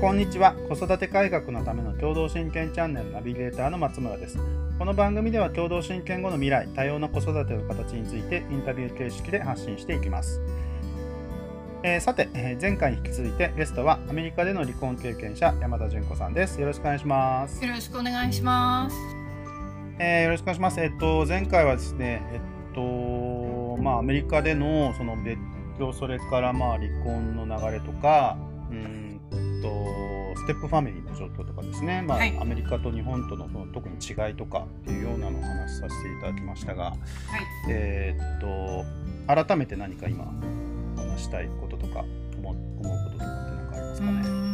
こんにちは。子育て改革のための共同親権チャンネルナビゲーターの松村です。この番組では共同親権後の未来多様な子育ての形についてインタビュー形式で発信していきます。えー、さて、えー、前回に引き続いてゲストはアメリカでの離婚経験者山田純子さんです。よろしくお願いします。よろしくお願いします、えー、よろしくお願いします。えっと前回はですねえっとまあアメリカでのその別居それからまあ離婚の流れとかうんとステップファミリーの状況とかですね、まあ、はい、アメリカと日本とのその特に違いとかっていうようなのをお話しさせていただきましたが、はい、えー、っと改めて何か今話したいこととか思うこととかって何かありますかね？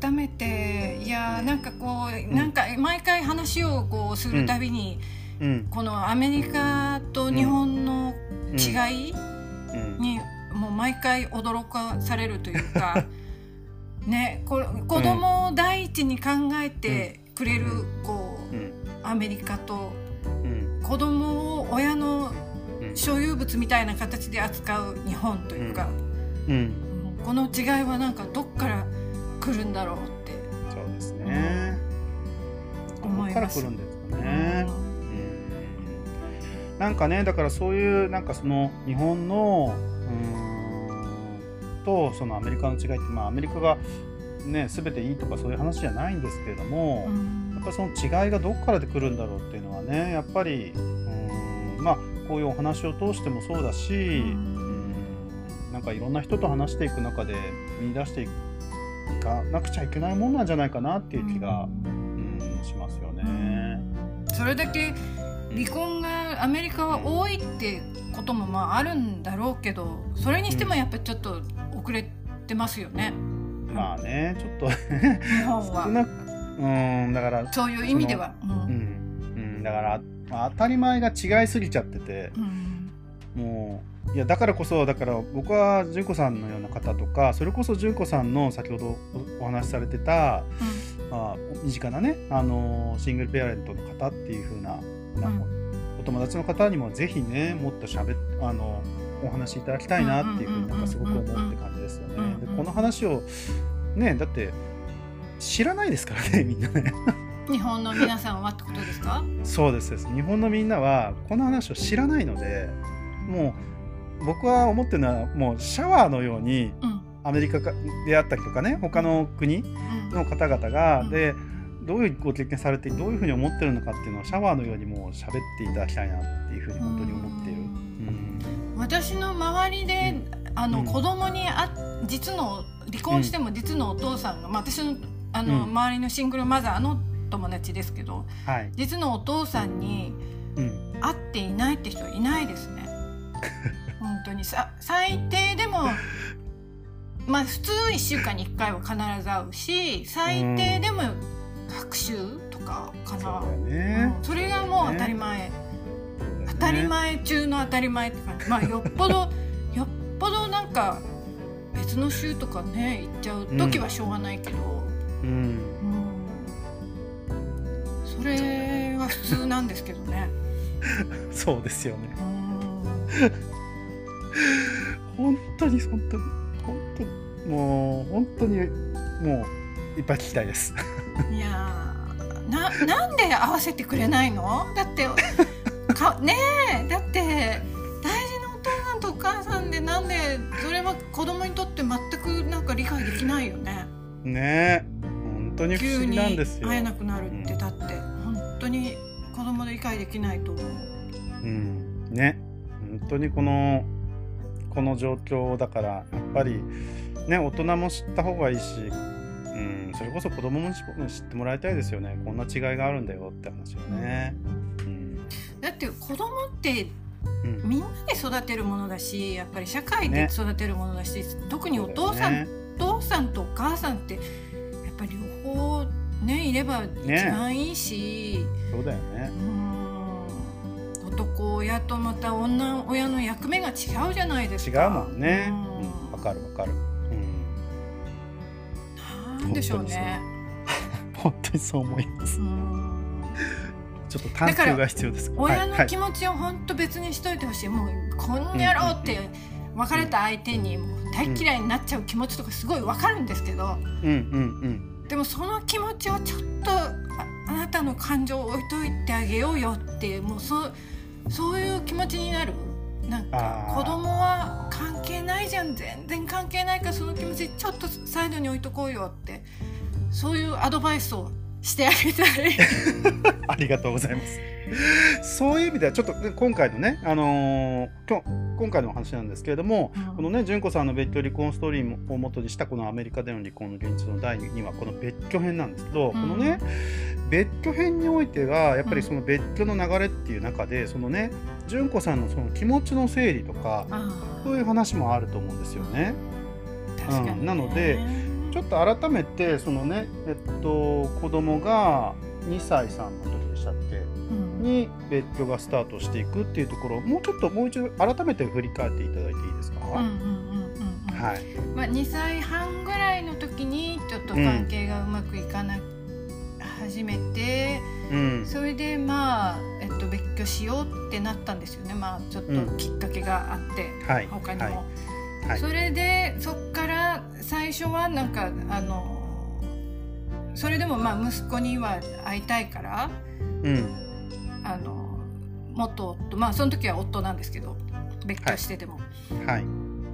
改めていやなんかこう、うん、なんか毎回話をこうするたびに、うん、このアメリカと日本の違いに、もう毎回驚かされるというか。ね、こ子供を第一に考えてくれる、こうアメリカと、子供を親の所有物みたいな形で扱う日本というか、この違いはなんかどっから来るんだろうってそうですね、思います。ね、なんかねだからそういうなんかその日本のうんとそのアメリカの違いって、まあ、アメリカが、ね、全ていいとかそういう話じゃないんですけれども、うん、やっぱその違いがどこからで来るんだろうっていうのはねやっぱりうんまあこういうお話を通してもそうだし、うん、なんかいろんな人と話していく中で見出していかなくちゃいけないもんなんじゃないかなっていう気が、うん、しますよね。それだけ離婚がアメリカは多いってこともまああるんだろうけどそれにしてもやっぱりちょっと遅れてますよね。まあねちょっと。日本は。うんだから。そういう意味では。うん、うん、だから、まあ、当たり前が違いすぎちゃってて、うん、もういやだからこそだから僕は純子さんのような方とかそれこそ純子さんの先ほどお話しされてた、うん、まあ、身近なねあのシングルペアレントの方っていうふうななんか、お友達の方にもぜひねもっとしゃべあのお話しいただきたいなっていうふうになんかすごく思うって感じですよね。でこの話をねだって知らないですからね みんなね。日本の皆さんはってことですか？そうです日本のみんなはこの話を知らないのでもう僕は思ってるのはもうシャワーのように、アメリカであったりとかね他の国の方々が、うん、でどういうご経験されてどういうふうに思ってるのかっていうのをシャワーのようにもう喋っていただきたいなっていうふうに本当に思って。私の周りで、あの、子供にあ実の離婚しても実のお父さんが、まあ、私のあの、周りのシングルマザーの友達ですけど、はい、実のお父さんに会っていないって人はいないですね。本当に。さ最低でもまあ普通1週間に1回は必ず会うし最低でも学習とかかな、そね、それがもう当たり前、たり前中の当たり前って感じ、まあよっぽど よっぽどなんか別の州とかね行っちゃう時はしょうがないけど、うん、うん、それは普通なんですけどね。そうですよね。本当に本当に本当にもう本当にもういっぱい聞きたいです。いやななんで合わせてくれないの？だってかねえだって大事なお父さんとお母さんでなんでそれは子供にとって全くなんか理解できないよね。ねえ本当に不思議なんですよ。会えなくなるって、だって本当に子供で理解できないと思う。うんね本当にこのこの状況だからやっぱりね大人も知った方がいいしうん、それこそ子供も知ってもらいたいですよねこんな違いがあるんだよって話をね、うん、だって子供ってみんなで育てるものだしやっぱり社会で育てるものだし、ね、特にお父さん、ね、お父さんとお母さんってやっぱり両方ねいれば一番いいし、ね、そうだよね。男親とまた女親の役目が違うじゃないですか。違うもんね。わ、うん、かるわかる。なんでしょうね。本当にそう。思いますちょっと探究が必要です。親の気持ちを本当別にしといてほしい、もうこんにゃろうって別れた相手にもう大嫌いになっちゃう気持ちとかすごい分かるんですけど、うんうんうん、でもその気持ちをちょっとあなたの感情を置いといてあげようよっていうもうそそういう気持ちになる？なんか子供は関係ないじゃん全然関係ないからその気持ちちょっとサイドに置いとこうよってそういうアドバイスをしてあげたい。ありがとうございます。そういう意味ではちょっと、ね、今回のね、あのー、今回のお話なんですけれども、うん、このね純子さんの別居離婚ストーリーをもとにしたこのアメリカでの離婚の現実の第2話この別居編なんですけど、うん、このね別居編においてはやっぱりその別居の流れっていう中でそのね純子さんのその気持ちの整理とかそういう話もあると思うんですよね。うん、なのでちょっと改めてそのねえっと子供が2歳3の時でしたっけ、うん、に別居がスタートしていくっていうところをもうちょっともう一度改めて振り返っていただいていいですか、はい。まあ、2歳半ぐらいの時にちょっと関係がうまくいかな、始めて、うん、それでまあ、えっと、別居しようってなったんですよね。まあちょっときっかけがあって、うん、他にも。はいはい、それでそっから最初はなんかあのそれでもまあ息子には会いたいから、うん、あの元夫まあその時は夫なんですけど別居してても、はい、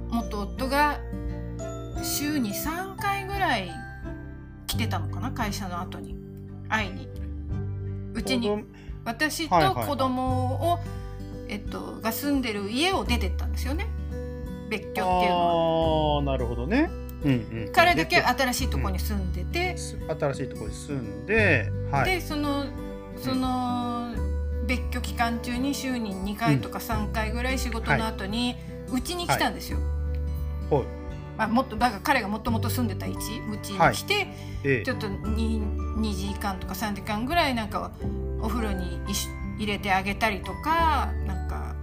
元夫が週に3回ぐらい来てたのかな会社の後に。会いに。うちに。私と子供を、えっと、が住んでる家を出てったんですよね別居っていうのは。あなるほどね。うんうん、彼だけ新しいところに住んでて、うん、新しいところに住んで、はい、でそのその、別居期間中に週に2回とか3回ぐらい仕事の後にうち、に来たんですよ。はい。まあ、もっとだから彼がもともと住んでた位置うちに来て、はい、ちょっと 2, 2時間とか3時間ぐらいなんかお風呂に入れてあげたりとかなんか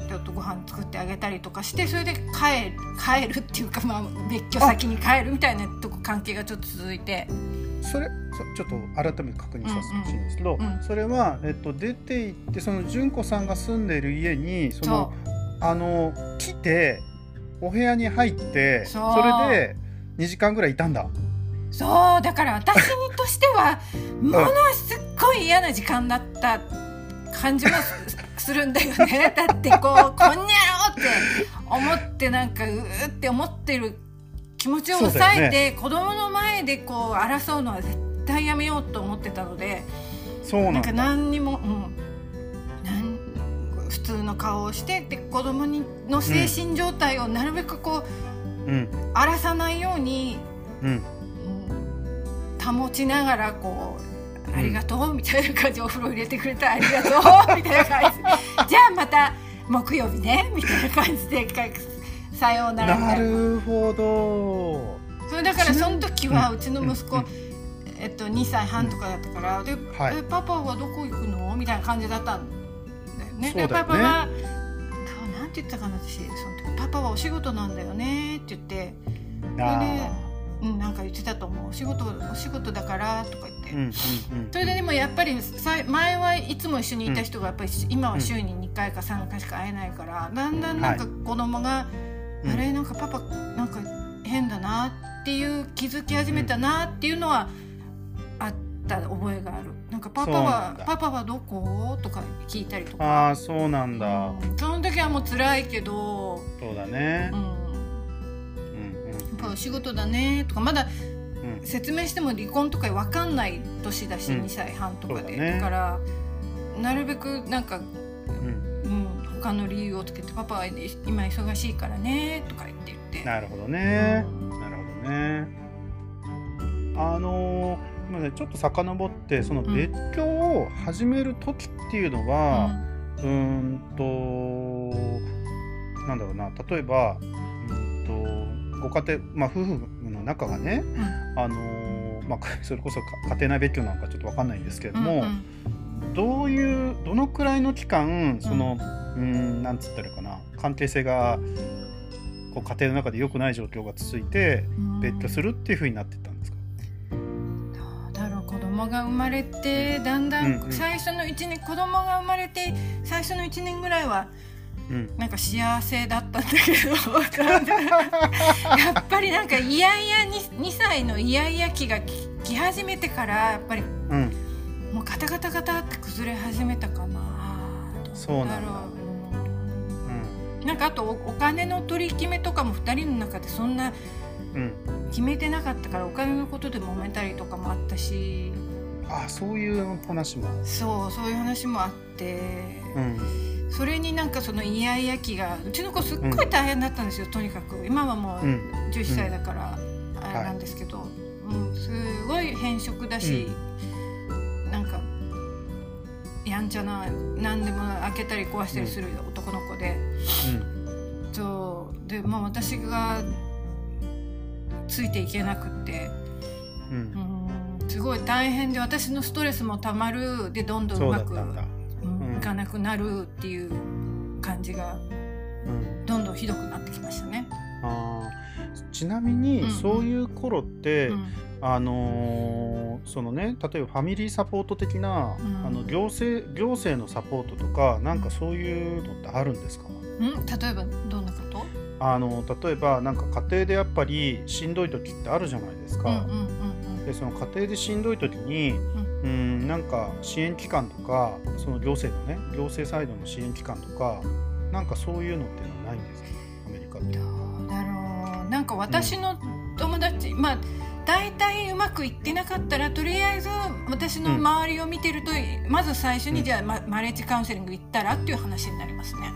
ちょっとご飯作ってあげたりとかしてそれで帰る帰るっていうか、まあ、別居先に帰るみたいなとこ関係がちょっと続いて。それちょっと改めて確認させてほしいんですけど、うんうん、それは、えっと、出て行ってその純子さんが住んでいる家にそのあの来てお部屋に入ってそれで2時間ぐらいいたんだ。そうだから私にとしては ものすっごい嫌な時間だった感じもするんだよね だってこう「こんにゃろ!」って思ってなんかうーって思ってる気持ちを抑えて、ね、子供の前でこう争うのは絶対やめようと思ってたのでそうなんか何にも、うん、なん普通の顔をしてで子供にの精神状態をなるべくこう、うん、荒らさないように、うん、保ちながらこう。ありがとうみたいな感じお風呂入れてくれたありがとうみたいな感じ。じゃあまた木曜日ねみたいな感じでさようならな。るほど。それだからその時はうちの息子、えっと、2歳半とかだったから「ではい、えパパはどこ行くの?」みたいな感じだったんだよね。でパパはなんて言ったかな私。その時「パパはお仕事なんだよね」って言って。でうん、なんか言ってたと思う。お仕事お仕事だからとか言って、うんうんうん、それででもやっぱり前はいつも一緒にいた人がやっぱり今は週に2回か3回しか会えないから、だんだんなんか子供が、はい、あれなんかパパなんか変だなっていう気づき始めたなっていうのはあった覚えがある。なんかパパはパパはどこ?」とか聞いたりとか。ああそうなんだ、うん、その時はもう辛いけどそうだね、うん。ぱお仕事だねとかまだ説明しても離婚とか分かんない年だし、うん、2歳半とかで、ね、だからなるべくなんか、うん。うん、他の理由をつけて「パパは今忙しいからね」とか言って言って。なるほどね、うん、なるほどね。あのー、ちょっと遡ってその別居を始める時っていうのは、うん、うんとなんだろうな。例えばご家庭、まあ、夫婦の仲がね、うん、あのー、まあ、それこそ家庭内別居なんかちょっと分かんないんですけれども、うんうん、どういうどのくらいの期間その、うん、うんなんつったらいいかな関係性がこう家庭の中で良くない状況が続いて別居するっていうふうになってたんですか、どうだろう子供が生まれてだんだん最初の1年、うんうん、子供が生まれて最初の1年ぐらいはうん、なんか幸せだったんだけど やっぱりなんかイヤイヤ 2, 2歳のイヤイヤ期が来始めてからやっぱり、うん、もうガタガタガタって崩れ始めたかなそうなんだ。うん、なんかあとお金の取り決めとかも2人の中でそんな決めてなかったからお金のことで揉めたりとかもあったし。あそういう話も。そうそういう話もあって、うん、それになんかそのイヤイヤ期がうちの子すっごい大変だったんですよ、うん、とにかく。今はもう11歳だからあれなんですけど、うん、すごい変色だし、うん、なんかやんちゃな何でも開けたり壊したりする男の子で、うん、そう。でまあ私がついていけなくって、うん、うん。すごい大変で私のストレスもたまる。でどんどんうまくいかなくなるっていう感じが、どんどんひどくなってきましたね。あちなみに、そういう頃って、うん。あのー、そのね例えばファミリーサポート的な、うん、あの行政行政のサポートとかなんかそういうのってあるんですか、うん、例えばどんなこと？あの例えばなんか家庭でやっぱりしんどい時ってあるじゃないですか。でその家庭でしんどい時に、うん、んなんか支援機関とかその行政のね行政サイドの支援機関とかなんかそういうのっていうのはないんですか？アメリカって。どうだろうなんか私の友達、うん、まあ大体うまくいってなかったらとりあえず私の周りを見てると、うん、まず最初に、じゃあ、ま、マレッジカウンセリング行ったらっていう話になりますね。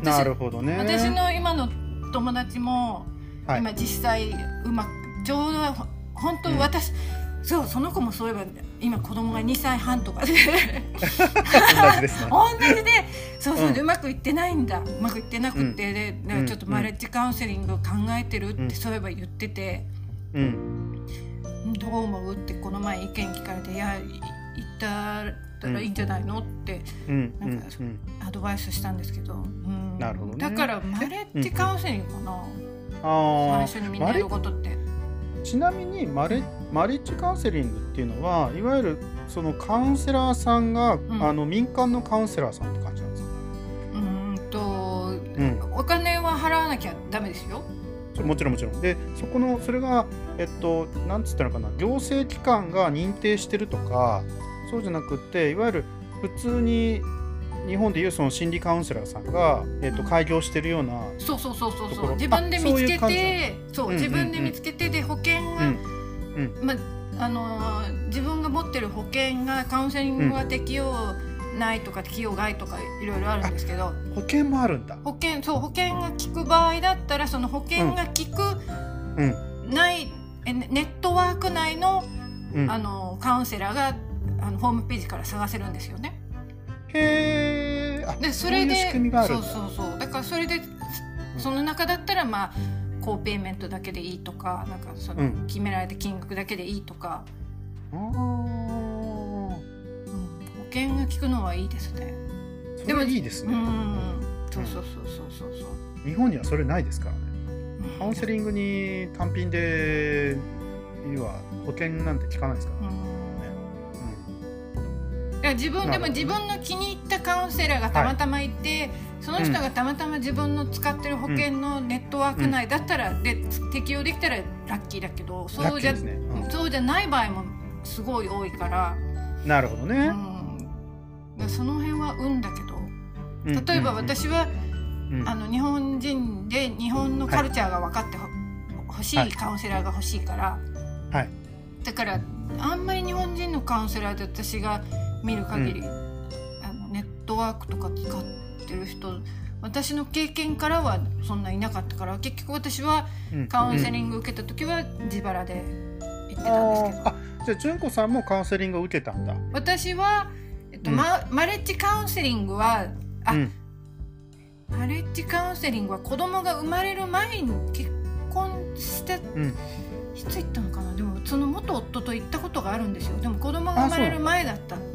なるほどね。私の今の友達も、はい、今実際うまくちょうど本当私、うん、そうその子もそういえば今子供が2歳半とか。で同じですね。同じでそうそう、うん、うまくいってないんだ。うまくいってなくて、で、うん、ちょっとマレッジカウンセリング考えてるってそういえば言ってて、うん、どう思うってこの前意見聞かれて「いや言ったらいいんじゃないの?」って、なんかアドバイスしたんですけど、うん。なるほど、ね、だからマレッジカウンセリングかな、あ最初にみんなやることって。ちなみにマレマリッジカウンセリングっていうのはいわゆるそのカウンセラーさんが、うん、あの民間のカウンセラーさんって感じなんですかうんと、うん、お金は払わなきゃダメですよ。もちろんもちろん。でそこのそれがえっとなんつったのかな。行政機関が認定してるとかそうじゃなくていわゆる普通に日本でいうその心理カウンセラーさんが、えっと、開業してるようなそうそうそうそうそう。自分で見つけてそう自分で見つけてで保険が、うんまあの自分が持ってる保険がカウンセリングは適用ないとか適用外とかいろいろあるんですけど保険もあるんだ。保険そう保険が効く場合だったらその保険が効く、うん。ない、えネットワーク内の,、あのカウンセラーがあのホームページから探せるんですよね。へえ。でそれでそうそうそう。だからそれでその中だったらまあ高ペイメントだけでいいとかなんかその決められた金額だけでいいとか、うん、保険が効くのはいいですね。でもいいですね。うん、そうそうそうそうそうそう。日本にはそれないですからね。カウンセリングに単品で要は保険なんて効かないですから、ね。うん、いや自分でも自分の気に入ったカウンセラーがたまたまいて、はい、その人がたまたま自分の使ってる保険のネットワーク内だったら、で適用できたらラッキーだけどそうじゃ、ね。うん、そうじゃない場合もすごい多いから。なるほどね、うん、その辺は運だけど。例えば私は、うん。あの日本人で日本のカルチャーが分かってほしいカウンセラーが欲しいから、はい、だからあんまり日本人のカウンセラーで私が見る限り、うん、あのネットワークとか使ってる人私の経験からはそんないなかったから結局私はカウンセリング受けた時は自腹で行ってたんですけど、うん、あじゃあ純子さんもカウンセリングを受けたんだ。私は、えっとママレッジカウンセリングはあ、マレッジカウンセリングは子供が生まれる前に結婚して、うん、いつ行ったのかな？でもその元夫と行ったことがあるんですよ。でも子供が生まれる前だった。う。んうん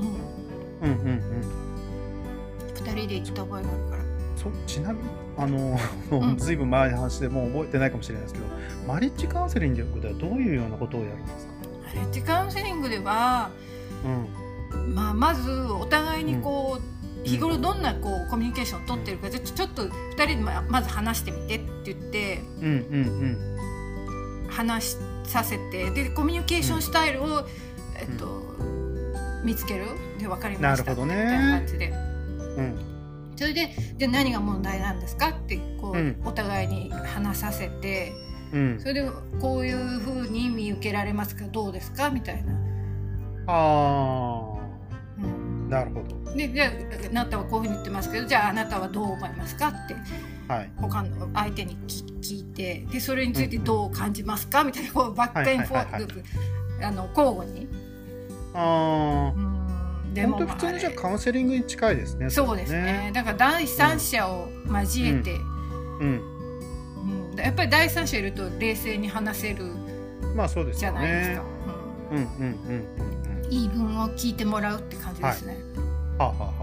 うんうん2人で行った覚えがあるから。そちなみにあの、うん、ずいぶん前の話でもう覚えてないかもしれないですけどマレッジカウンセリングではどういうようなことをやるんですか？マレッジカウンセリングでは、うん。まあ、まずお互いにこう、日頃どんなこうコミュニケーションを取ってるかちょちょっと2人でまず話してみてって言って、うんうんうん、話させてでコミュニケーションスタイルを、えっと、見つける？で分かりました。みたいな感じで。うん。それでで何が問題なんですかってこう、うん、お互いに話させて、うん、それでこういうふうに見受けられますか？どうですか？みたいな。あうん、なるほど。でじゃああなたはこういうふうに言ってますけどじゃああなたはどう思いますかって、はい、他の相手に聞いてでそれについてどう感じますか、うん、みたいなこうバックエンフォークあの交互に。ああ。うんでも、本当普通のじゃカウンセリングに近いですね。そうですね。だから第三者を交えて、うん、うん、やっぱり第三者いると冷静に話せるまあそうですじゃないですか。うん。うん。うん。うん。言い分を聞いてもらうって感じですね。はあ、はあはは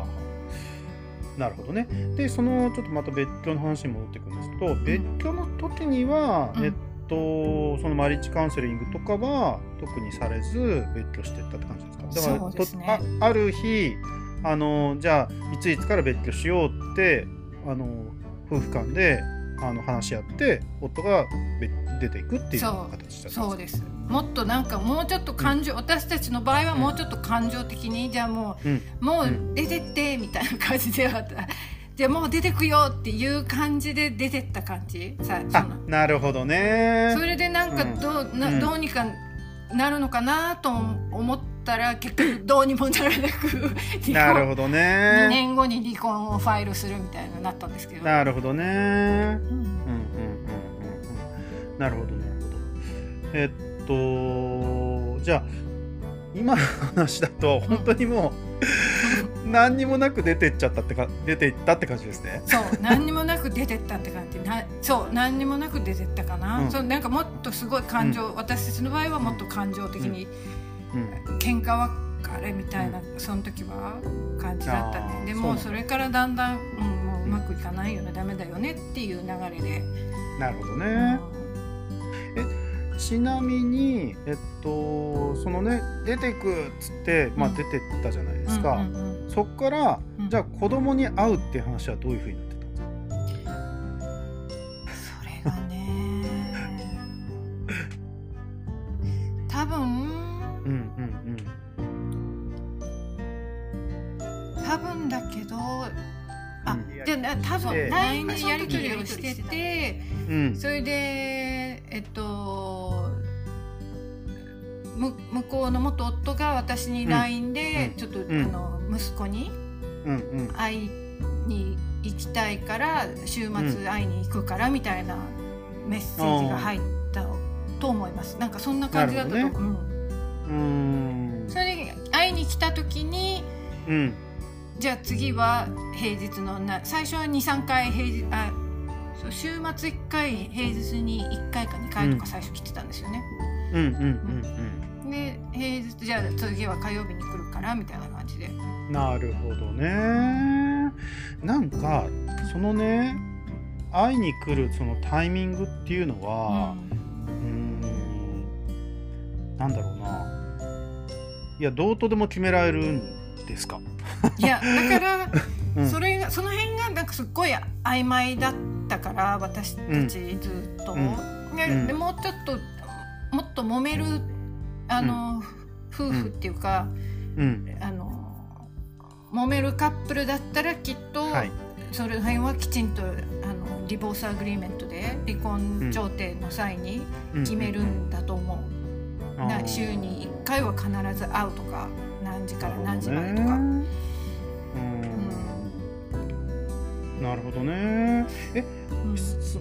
あ、なるほどね。でそのちょっとまた別居の話に戻ってくるんですと、別居の時には、えっとそのマリッジカウンセリングとかは特にされず別居していったって感じですか？だから、ね、あある日あのじゃあいついつから別居しようってあの夫婦間であの話し合って夫が出ていくっていう形だそうです。もっとなんかもうちょっと感情、うん、私たちの場合はもうちょっと感情的に、うん、じゃあもう、うん、もう出てってみたいな感じでは じゃもう出てくよっていう感じで出てった感じ？さあなるほどね。それでなんかどう,、などうにかなるのかなと思ったら結局どうにもならなく なるほどね。2年後に離婚をファイルするみたいになったんですけど。なるほどね。うん。うんうんうんうん。なるほどなるほど。えっとじゃあ今の話だと本当にもう、何にもなく出てっちゃったってか出ていったって感じですね。そう何にもなく出てったって感じ。なそう何にもなく出てったかな、うん、そうなんかもっとすごい感情、うん、私たちの場合はもっと感情的に、うん、喧嘩別れみたいな、その時は感じだったね。でもそれからだんだん、うん、もううまくいかないよね。ダメだよねっていう流れで。なるほどね。えちなみに、えっと、そのね出てくっつって、まあ、出てったじゃないですか、うんうんうん、そっから、うん、じゃあ子供に会うっていう話はどういうふうになってたんですかそれがね 多分多分だけどあ、で多分 LINE でやり取りをしてて、うん、それでえっと向こうの元夫が私に LINE で、ちょっと、あの息子に会いに行きたいから週末会いに行くからみたいなメッセージが入ったと思います。なんかそんな感じだったと思う。ね、うん、それで会いに来た時に、うん、じゃあ次は平日のな最初は23回平日あそう週末1回平日に1回か2回とか最初来てたんですよね。うんうんうんうん、で平日じゃあ次は火曜日に来るからみたいな感じで。なるほどね。なんかそのね会いに来るそのタイミングっていうのは、うん、うんなんだろうないやどうとでも決められるんですか？いやだから、それがその辺がなんかすっごい曖昧だったから私たちずっと、うん。でもうちょっともっと揉めるあの、夫婦っていうか、あの揉めるカップルだったらきっと、はい、その辺はきちんとあの divorce agreement で離婚調停の際に決めるんだと思う。な週に1回は必ず会うとか何時から何時までとか。なるほどね。え、うん、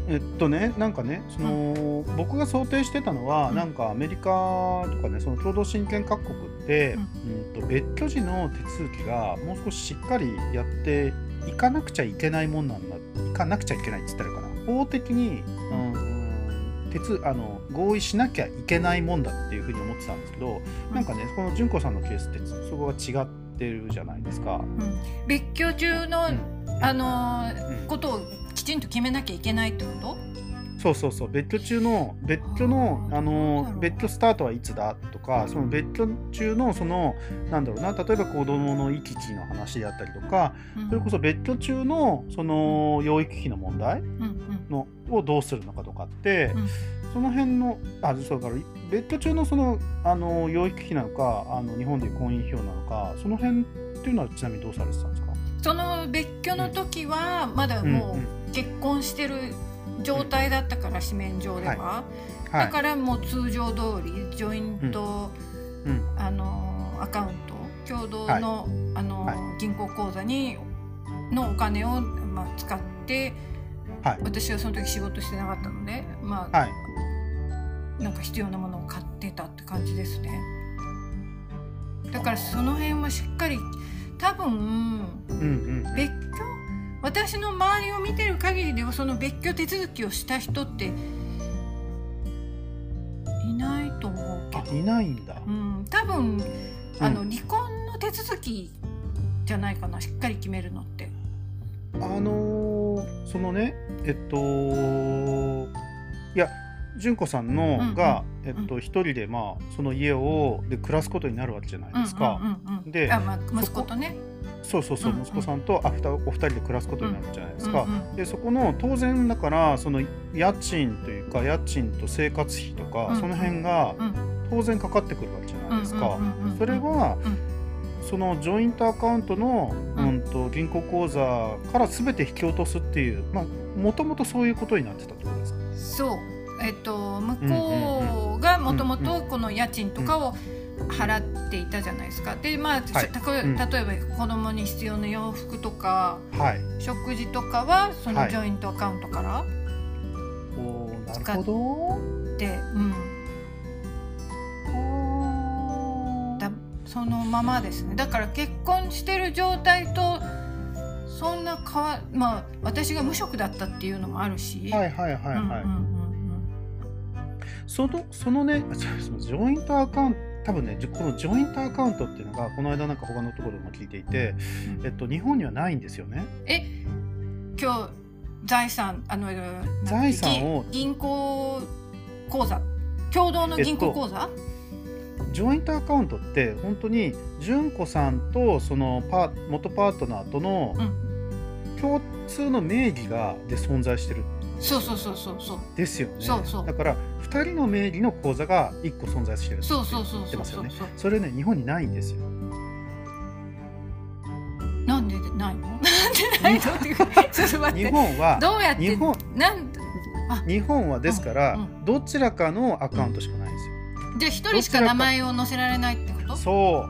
えっとね、なんかね、その、うん、僕が想定してたのは、うん、なんかアメリカとかね、その共同親権各国って、うん。と別居時の手続きがもう少ししっかりやっていかなくちゃいけないもんなんだ、いかなくちゃいけないって言ったらいいかな。法的に、うん、手つあの合意しなきゃいけないもんだっていうふうに思ってたんですけど、なんかね、この純子さんのケースってそこが違ってるじゃないですか。別居中の、あのー、ことをきちんと決めなきゃいけないってこと？そうそうそう。別居中の別居のあの別居スタートはいつだとかその別居中のそのなんだろうな例えば子供の行き来の話であったりとか、うん、それこそ別居中のその養育費の問題の、うん、をどうするのかとかって、うん、その辺のあそうから別居中のそのあの養育費なのかあの日本でいう婚姻費用なのかその辺っていうのはちなみにどうされてたんですか？その別居の時はまだもう結婚してる状態だったから紙面上では、はい。はい、だからもう通常通りジョイント、うん、あのアカウント共同の,、あの銀行口座にのお金を、まあ、使って、私はその時仕事してなかったのでまあ、なんか必要なものを買ってたって感じですね。だからその辺はしっかり多分、うんうん、別居私の周りを見てる限りではその別居手続きをした人っていないと思うけど。いないんだ、うん、多分あの、離婚の手続きじゃないかなしっかり決めるのってあのー、そのねえっといや純子さんのが、えっと、一人で、まあ、その家をで暮らすことになるわけじゃないですか。で、あまあ、息子とね。そうそうそう、息子さんとあお二人で暮らすことになるじゃないですか。でそこの当然だからその家賃というか家賃と生活費とか、その辺が当然かかってくるわけじゃないですか。それは、そのジョイントアカウントの、うんと銀行口座から全て引き落とすっていうまあもともとそういうことになってたってことですか？そう。えっと、向こうがもともとこの家賃とかを払っていたじゃないですか。でまあ、はい、例えば子供に必要な洋服とか、はい、食事とかはそのジョイントアカウントから使って、うん、そのままですねだから結婚してる状態とそんなかわまあ私が無職だったっていうのもあるし。はいはいはいはい。うんうんそのそのねジョイントアカウント多分ねこのジョイントアカウントっていうのがこの間なんか他のところでも聞いていて、うん、えっと、日本にはないんですよね。え今日財産あの財産を銀行口座共同の銀行口座、えっと、ジョイントアカウントって本当に純子さんとそのパ元パートナーとの共通の名義がで存在してる。そうそうそうそうそう。ですよね。そうそう。だから2人の名義の口座が1個存在してるって言ってますよね。それね日本にないんですよ。なんでないの？なんでないのって日本はどうやって日本なん日本はですから、うんうん、どちらかのアカウントしかないんですよ、じゃあ1人しか名前を載せられないってこと？そう。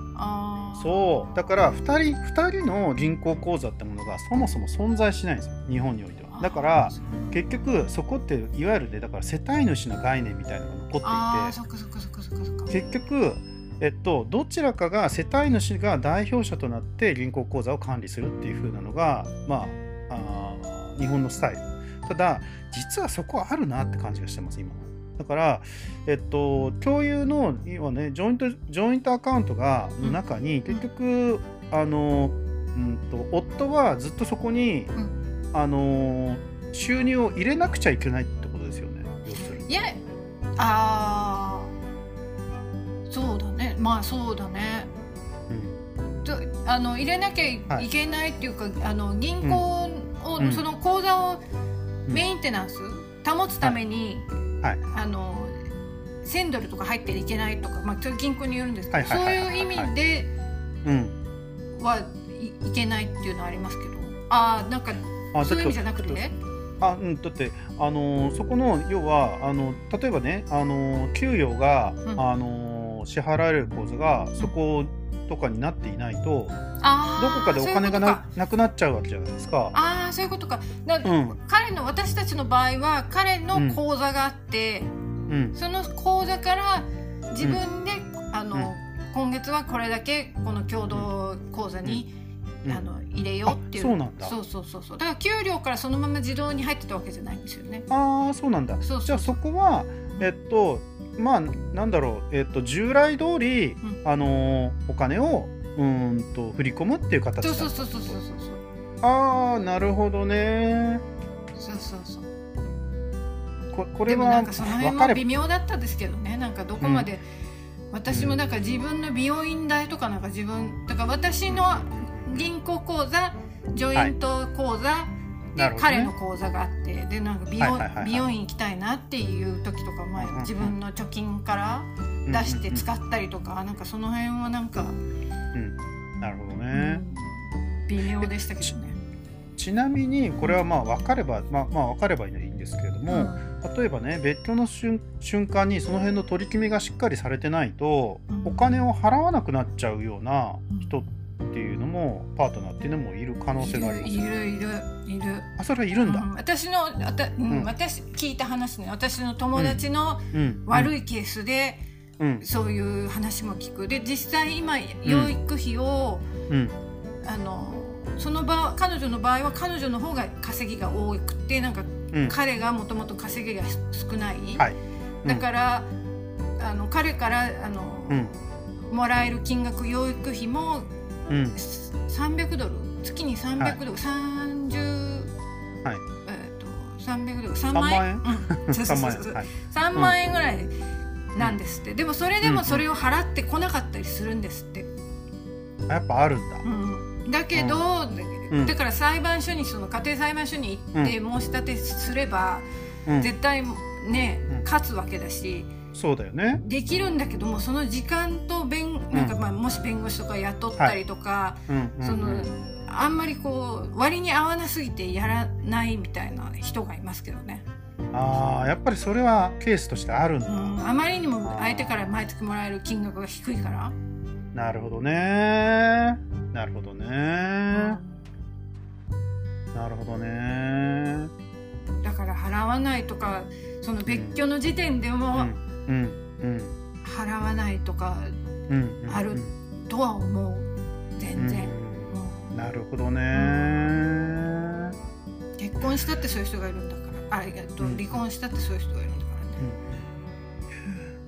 そう。だから2人 ,2 人の銀行口座ってものがそもそも存在しないんですよ。日本においては。だから結局そこっていわゆるねだから世帯主の概念みたいなのが残っていて。結局えっと、どちらかが世帯主が代表者となって銀行口座を管理するっていう風なのが、まあ、あ日本のスタイル。ただ実はそこはあるなって感じがしてます今だから、えっと、共有の今ねジョイントジョイントアカウントがの中に結局あの、うんと、夫はずっとそこに、うん。あのー、収入を入れなくちゃいけないってことですよね要するに。いやあそうだね。まあそうだね、うん、とあの入れなきゃいけないっていうか、はい、あの銀行を、うん、その口座をメンテナンス、保つために、はい、あの1000ドルとか入っていけないとか、まあ、銀行によるんですけど、そういう意味ではいいけないっていうのはありますけど。ああなんかあそういう意味じゃなくて？あうん、だってあのそこの要はあの例えばねあの給与が、うん、あの支払われる口座がそことかになっていないと、どこかでお金がななくなっちゃうわけじゃないですか。ああそういうことか。だ、うん、彼の私たちの場合は彼の口座があって、うん、その口座から自分で、あの、今月はこれだけこの共同口座に、あの入れようっていう。そうなんだ。そうそうそうそう。だから給料からそのまま自動に入ってたわけじゃないんですよね。ああそうなんだ。じゃあそこはえっとまあなんだろうえっと従来通り、うん、あのお金をうんと振り込むっていう形だそうそうそうそうそうそう。ああなるほどね。そうそうそう。ここれはなんかその辺も微妙だったですけどね。なんかどこまで、うん、私もだから自分の美容院代とかなんか自分だから私の銀行口座ジョイント口座、はい、で、ね、彼の口座があってでなんか美容,、美容院行きたいなっていう時とか前自分の貯金から出して使ったりとか、なんかその辺はなんか、うん、なるほどね、微妙でしたけどね。ちなみにこれはまあ分かれば、まあ、まあ分かればいいんですけれども、うん、例えばね別居の瞬間にその辺の取り決めがしっかりされてないと、うん、お金を払わなくなっちゃうような人っていうのもパートナーっていうのもいる可能性があります。いるいるいる。あそれはいるんだ、うん、私のあた、うん私聞いた話ね。私の友達の悪いケースで、そういう話も聞く。で実際今養育費を、あのその場彼女の場合は彼女の方が稼ぎが多くてなんか、彼がもともと稼ぎが少ない、はい。だからあの彼からあの、もらえる金額養育費も、うん、300ドル？月に300ドル、はい、30、はい。えーと、300ドル？3万円 ?3 万円、はい、3万円ぐらいなんですって、でもそれでもそれを払ってこなかったりするんですって。やっぱあるんだ、うん。だけど、うん、だから裁判所にその家庭裁判所に行って申し立てすれば、うん、絶対ね、勝つわけだし。そうだよね。できるんだけどもその時間と弁なんかまあもし弁護士とか雇ったりとか、そのあんまりこう割に合わなすぎてやらないみたいな人がいますけどね。ああやっぱりそれはケースとしてあるんだ、うん、あまりにも相手から毎月もらえる金額が低いから。なるほどね。なるほどね、なるほどね。だから払わないとかその別居の時点でも、払わないとかあるとは思う。全然、なるほどね、結婚したってそういう人がいるんだから。ありがとう、離婚したってそういう人がいるんだか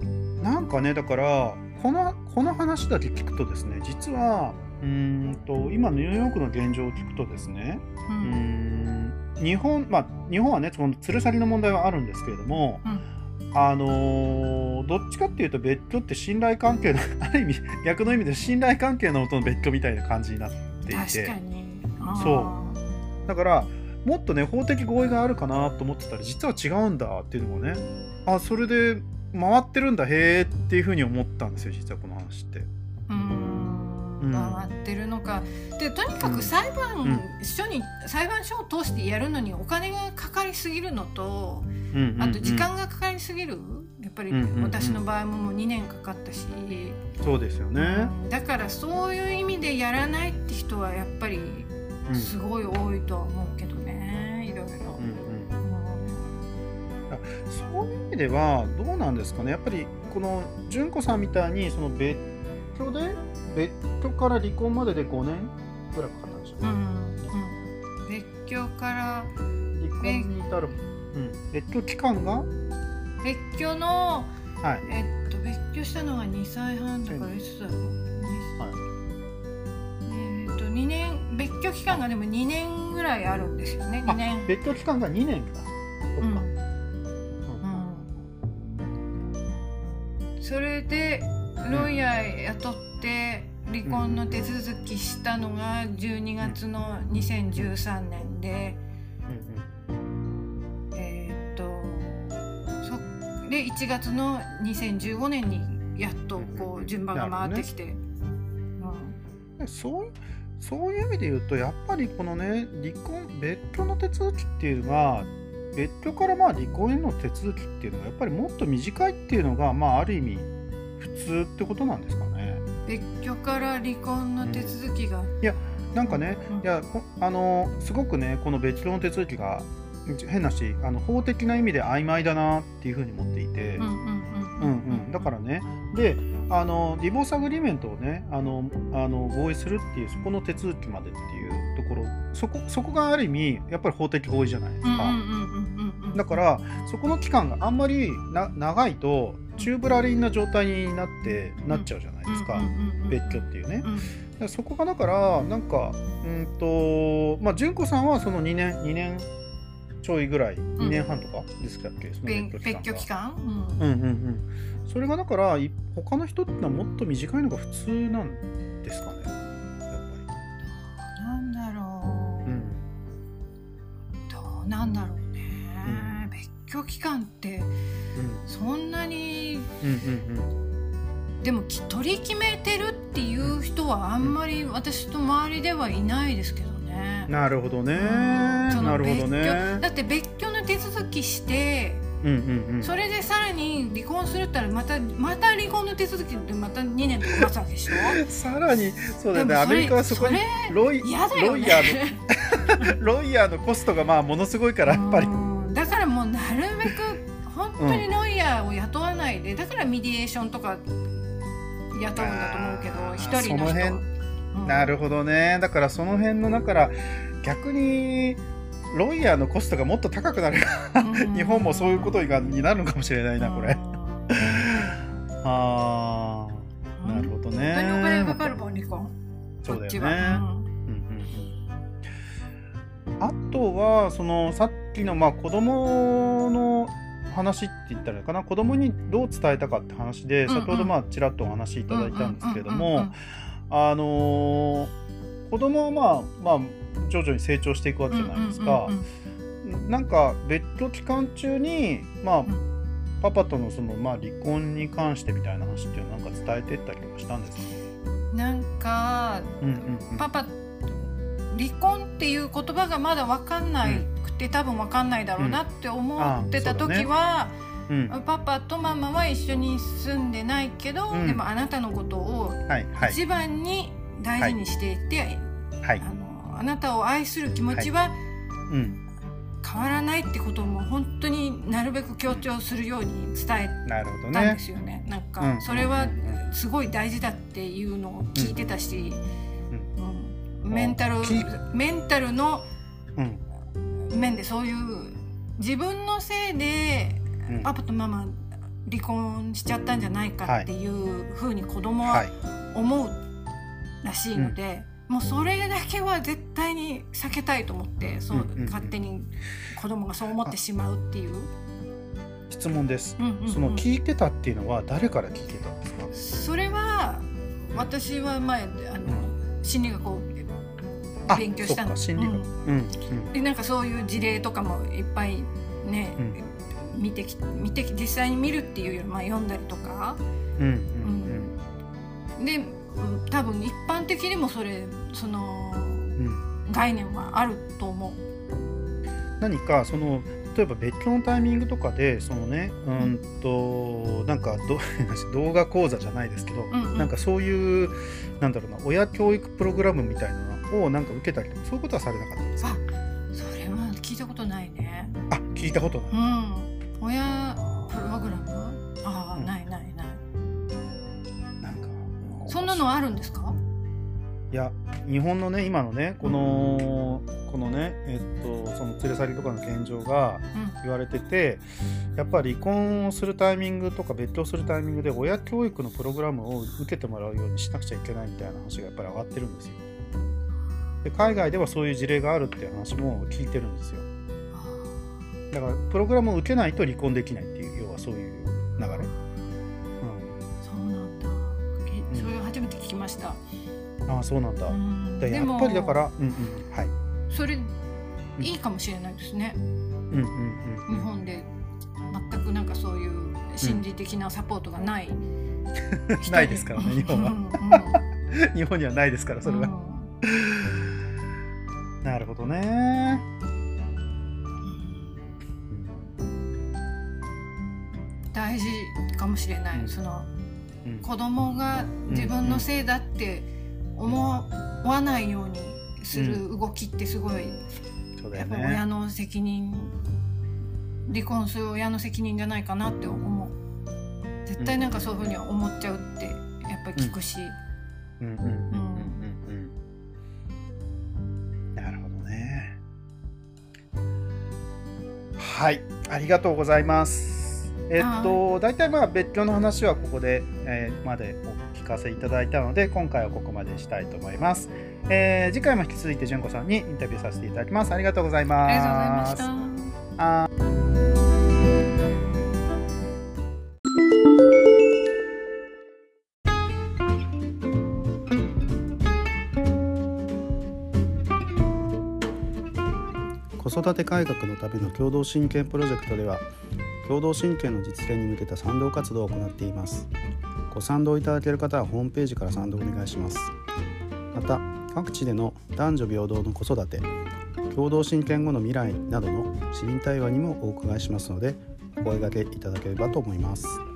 らね、なんかねだからこのこの話だけ聞くとですね実はうんと今のニューヨークの現状を聞くとですね、うん、日本まあ日本はねその連れ去りの問題はあるんですけれども、うん、あのー、どっちかっていうと別居って信頼関係のある意味 逆の意味で信頼関係の音の別居みたいな感じになっていて。そう。だからもっとね法的合意があるかなと思ってたら実は違うんだっていうのがねあそれで回ってるんだへえっていうふうに思ったんですよ実はこの話って。回ってるのか。でとにかく裁判所に、うん、裁判所を通してやるのにお金がかかりすぎるのと、うんあと時間がかかりすぎる。やっぱり私の場合ももう2年かかったし、そうですよね、うん、だからそういう意味でやらないって人はやっぱりすごい多いとは思うけどね、いろいろ。そういう意味ではどうなんですかね。やっぱりこの純子さんみたいにその別居で別居から離婚までで5年ぐらいかかったんでしょうね、うんうん、別居から離婚に至る、うん、別居期間が？別居の、はい、えっと別居したのが2歳半だからい。つだろう、はい、えー、っと2年別居期間がでも2年ぐらいあるんですよね。2年。別居期間が2年だそっか、うん。それでロイヤー雇って離婚の手続きしたのが12月の2013年で、えっとそで1月の2015年にやっとこう順番が回ってきて。うん、そうそういう意味で言うとやっぱりこのね離婚別居の手続きっていうのが別居からまあ離婚への手続きっていうのがやっぱりもっと短いっていうのがまあある意味普通ってことなんですか？ね別居から離婚の手続きが、うん、いやなんかね、うん、いやあのすごくねこの別居の手続きが変なしあの法的な意味で曖昧だなっていうふうに思っていて。だからね。であの divorce agreement をねあのあの合意するっていうそこの手続きまでっていうところそこそこがある意味やっぱり法的合意じゃないですか。だからそこの期間があんまりな長いと宙ぶらりんな状態になってなっちゃうじゃないですか、別居っていうね。うん、そこがだからなんかうんとまあ純子さんはその2年2年ちょいぐらい、2年半とかですかっけ、その別居期間うん、うんうんうん。それがだから他の人ってのはもっと短いのが普通なんですかね？やっぱり。なんだろう、うん、どうなんだろうでも取り決めてるっていう人はあんまり私と周りではいないですけどね。なるほどね。なるほどね。だって別居の手続きしてうんうんうん、それでさらに離婚するったらまたまた離婚の手続きでまた2年とか待つわけでしょ？さらにそうだよね。アメリカはそこにロイ lawyer の lawyer のコストがまあものすごいからやっぱり。だからもうなるべく本当にいで、だから mediation とか雇うんだと思うけど一人の人、うん、なるほどね。だからその辺のだから逆にロイヤーのコストがもっと高くなる日本もそういうことになるのかもしれないなこれ。ああなるほどね。本当にお金かかるもん離婚そうだよね、あとはそのさっきのまあ子供の話って言ったらいいかな？子供にどう伝えたかって話で、先ほどまあちらっとお話しいただいたんですけれどもあのー、子供はまあまあ徐々に成長していくわけじゃないですか。なんか別居期間中にまあパパとのそのまあ離婚に関してみたいな話っていうのはなんか伝えてったりとかしたんですか？なんか、うんうんうん、パパ離婚っていう言葉がまだ分かんないくて、うん、多分分かんないだろうなって思ってた時は、うん、パパとママは一緒に住んでないけど、うん、でもあなたのことを一番に大事にしていて、はい、あのあなたを愛する気持ちは、変わらないってことも本当になるべく強調するように伝えたんですよね。な、ね、んかそれはすごい大事だっていうのを聞いてたし、メンタルメンタルの面でそういう自分のせいでパパとママ離婚しちゃったんじゃないかっていうふうに子供は思うらしいので、もうそれだけは絶対に避けたいと思ってそう、勝手に子供がそう思ってしまうっていう。質問です、その聞いてたっていうのは誰から聞いてたんですか？それは私は前あの心理学を勉強したの。心理学、うん。でなんかそういう事例とかもいっぱいね、見てき見て実際に見るっていうよりまあ読んだりとか。うんうんで多分一般的にもそれその、概念はあると思う。何かその例えば別居のタイミングとかでそのねうんとなんかど 動画講座じゃないですけど、うんうん、なんかそういうなんだろうな親教育プログラムみたいなのをなんか受けたりとかそういうことはされなかったんですか？それは聞いたことないね。あ聞いたことない、うん、親プログラムああ、うん、ないないない。なんかそんなのあるんですか？いや日本のね今のねこの、うん、このねえっとその連れ去りとかの現状が言われてて、うん、やっぱり離婚をするタイミングとか別居するタイミングで親教育のプログラムを受けてもらうようにしなくちゃいけないみたいな話がやっぱり上がってるんですよ。で海外ではそういう事例があるっていう話も聞いてるんですよ。だからプログラムを受けないと離婚できないっていう要はそういう流れ。うん、そうなんだ。それ初めて聞きました。ああそうなんだ。でやっぱりだからうんうんはい。それいいかもしれないですね。うんうんうん、日本で全くなんかそういう心理的なサポートがない、うん、ないですからね日本は、うんうん、日本にはないですからそれは、うん、なるほどね、大事かもしれない、その、うん、子供が自分のせいだって思わないようにする動きってすごい、やっぱ親の責任離婚する親の責任じゃないかなって思う。絶対なんかそういうふうに思っちゃうってやっぱり聞くし。なるはいありがとうございます。えっと大体まあ別居の話はここで、えー、までお聞かせいただいたので今回はここまでしたいと思います。えー、次回も引き続いて純子さんにインタビューさせていただきます。ありがとうございます。ありがとうございました。育て改革のための共同親権プロジェクトでは共同親権の実現に向けた賛同活動を行っていますご賛同いただける方はホームページから賛同お願いしますまた各地での男女平等の子育て共同親権後の未来などの市民対話にもお伺いしますのでお声掛けいただければと思います。